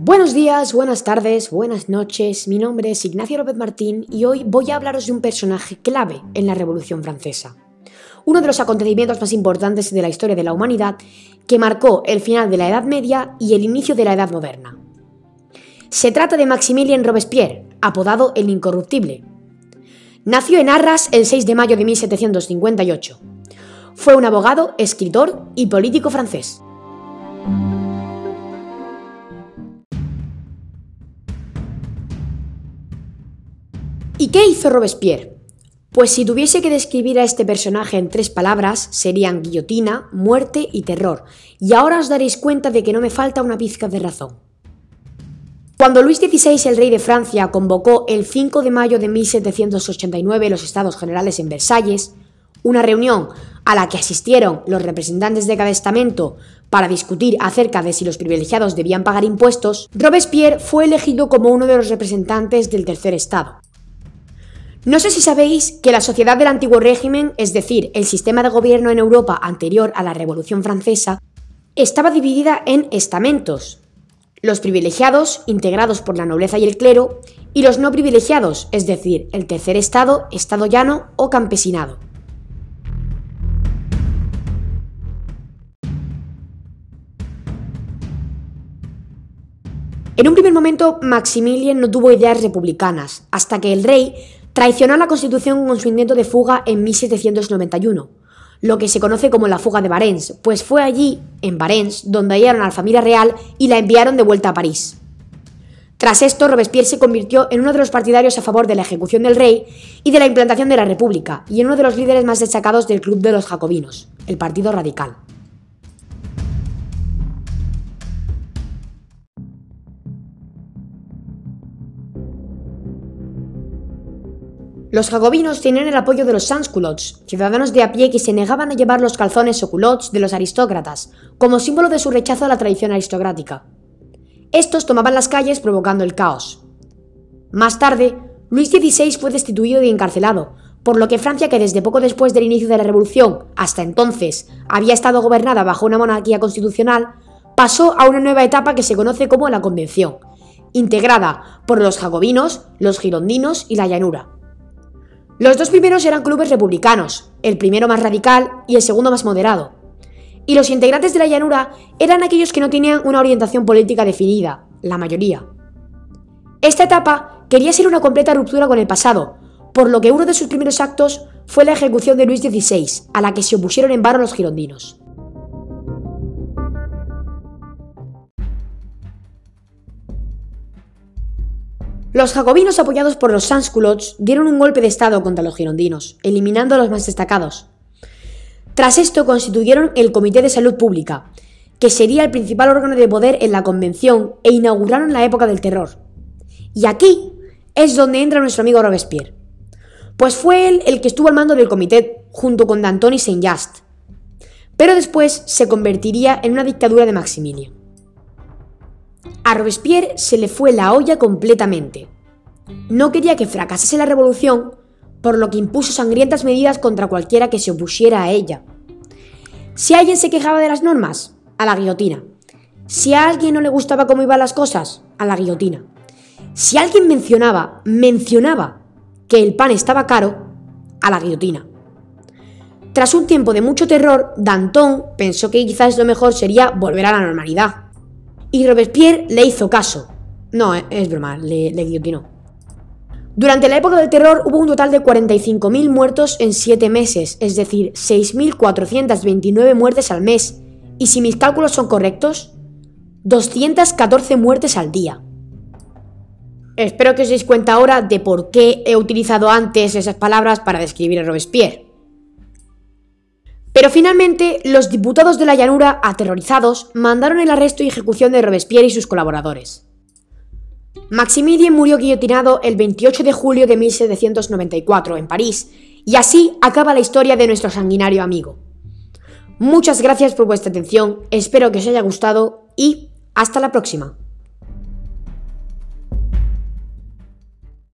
Buenos días, buenas tardes, buenas noches. Mi nombre es Ignacio López Martín y hoy voy a hablaros de un personaje clave en la Revolución Francesa. Uno de los acontecimientos más importantes de la historia de la humanidad que marcó el final de la Edad Media y el inicio de la Edad Moderna. Se trata de Maximilien Robespierre, apodado el Incorruptible. Nació en Arras el 6 de mayo de 1758. Fue un abogado, escritor y político francés. ¿Y qué hizo Robespierre? Pues si tuviese que describir a este personaje en tres palabras, serían guillotina, muerte y terror. Y ahora os daréis cuenta de que no me falta una pizca de razón. Cuando Luis XVI, el rey de Francia, convocó el 5 de mayo de 1789 los Estados Generales en Versalles, una reunión a la que asistieron los representantes de cada estamento para discutir acerca de si los privilegiados debían pagar impuestos, Robespierre fue elegido como uno de los representantes del tercer estado. No sé si sabéis que la sociedad del antiguo régimen, es decir, el sistema de gobierno en Europa anterior a la Revolución Francesa, estaba dividida en estamentos. Los privilegiados, integrados por la nobleza y el clero, y los no privilegiados, es decir, el tercer estado, estado llano o campesinado. En un primer momento, Maximilien no tuvo ideas republicanas, hasta que el rey Traicionó la Constitución con su intento de fuga en 1791, lo que se conoce como la fuga de Barents, pues fue allí, en Barents, donde hallaron a la familia real y la enviaron de vuelta a París. Tras esto, Robespierre se convirtió en uno de los partidarios a favor de la ejecución del rey y de la implantación de la República, y en uno de los líderes más destacados del Club de los Jacobinos, el Partido Radical. Los jacobinos tenían el apoyo de los sansculottes, ciudadanos de a pie que se negaban a llevar los calzones o culottes de los aristócratas, como símbolo de su rechazo a la tradición aristocrática. Estos tomaban las calles provocando el caos. Más tarde, Luis XVI fue destituido y encarcelado, por lo que Francia, que desde poco después del inicio de la Revolución hasta entonces había estado gobernada bajo una monarquía constitucional, pasó a una nueva etapa que se conoce como la Convención, integrada por los jacobinos, los girondinos y la llanura. Los dos primeros eran clubes republicanos, el primero más radical y el segundo más moderado. Y los integrantes de la llanura eran aquellos que no tenían una orientación política definida, la mayoría. Esta etapa quería ser una completa ruptura con el pasado, por lo que uno de sus primeros actos fue la ejecución de Luis XVI, a la que se opusieron en vano los girondinos. Los jacobinos apoyados por los sansculottes dieron un golpe de estado contra los girondinos, eliminando a los más destacados. Tras esto constituyeron el Comité de Salud Pública, que sería el principal órgano de poder en la convención e inauguraron la época del terror. Y aquí es donde entra nuestro amigo Robespierre. Pues fue él el que estuvo al mando del comité junto con D'Antoni Saint-Just. Pero después se convertiría en una dictadura de Maximilien. A Robespierre se le fue la olla completamente. No quería que fracasase la revolución, por lo que impuso sangrientas medidas contra cualquiera que se opusiera a ella. Si alguien se quejaba de las normas, a la guillotina. Si a alguien no le gustaba cómo iban las cosas, a la guillotina. Si alguien mencionaba, mencionaba que el pan estaba caro, a la guillotina. Tras un tiempo de mucho terror, Danton pensó que quizás lo mejor sería volver a la normalidad. Y Robespierre le hizo caso. No, eh, es broma, le, guillotinó. Durante la época del terror hubo un total de 45.000 muertos en 7 meses, es decir, 6.429 muertes al mes. Y si mis cálculos son correctos, 214 muertes al día. Espero que os deis cuenta ahora de por qué he utilizado antes esas palabras para describir a Robespierre. Pero finalmente, los diputados de la llanura, aterrorizados, mandaron el arresto y ejecución de Robespierre y sus colaboradores. Maximilien murió guillotinado el 28 de julio de 1794 en París, y así acaba la historia de nuestro sanguinario amigo. Muchas gracias por vuestra atención, espero que os haya gustado y hasta la próxima.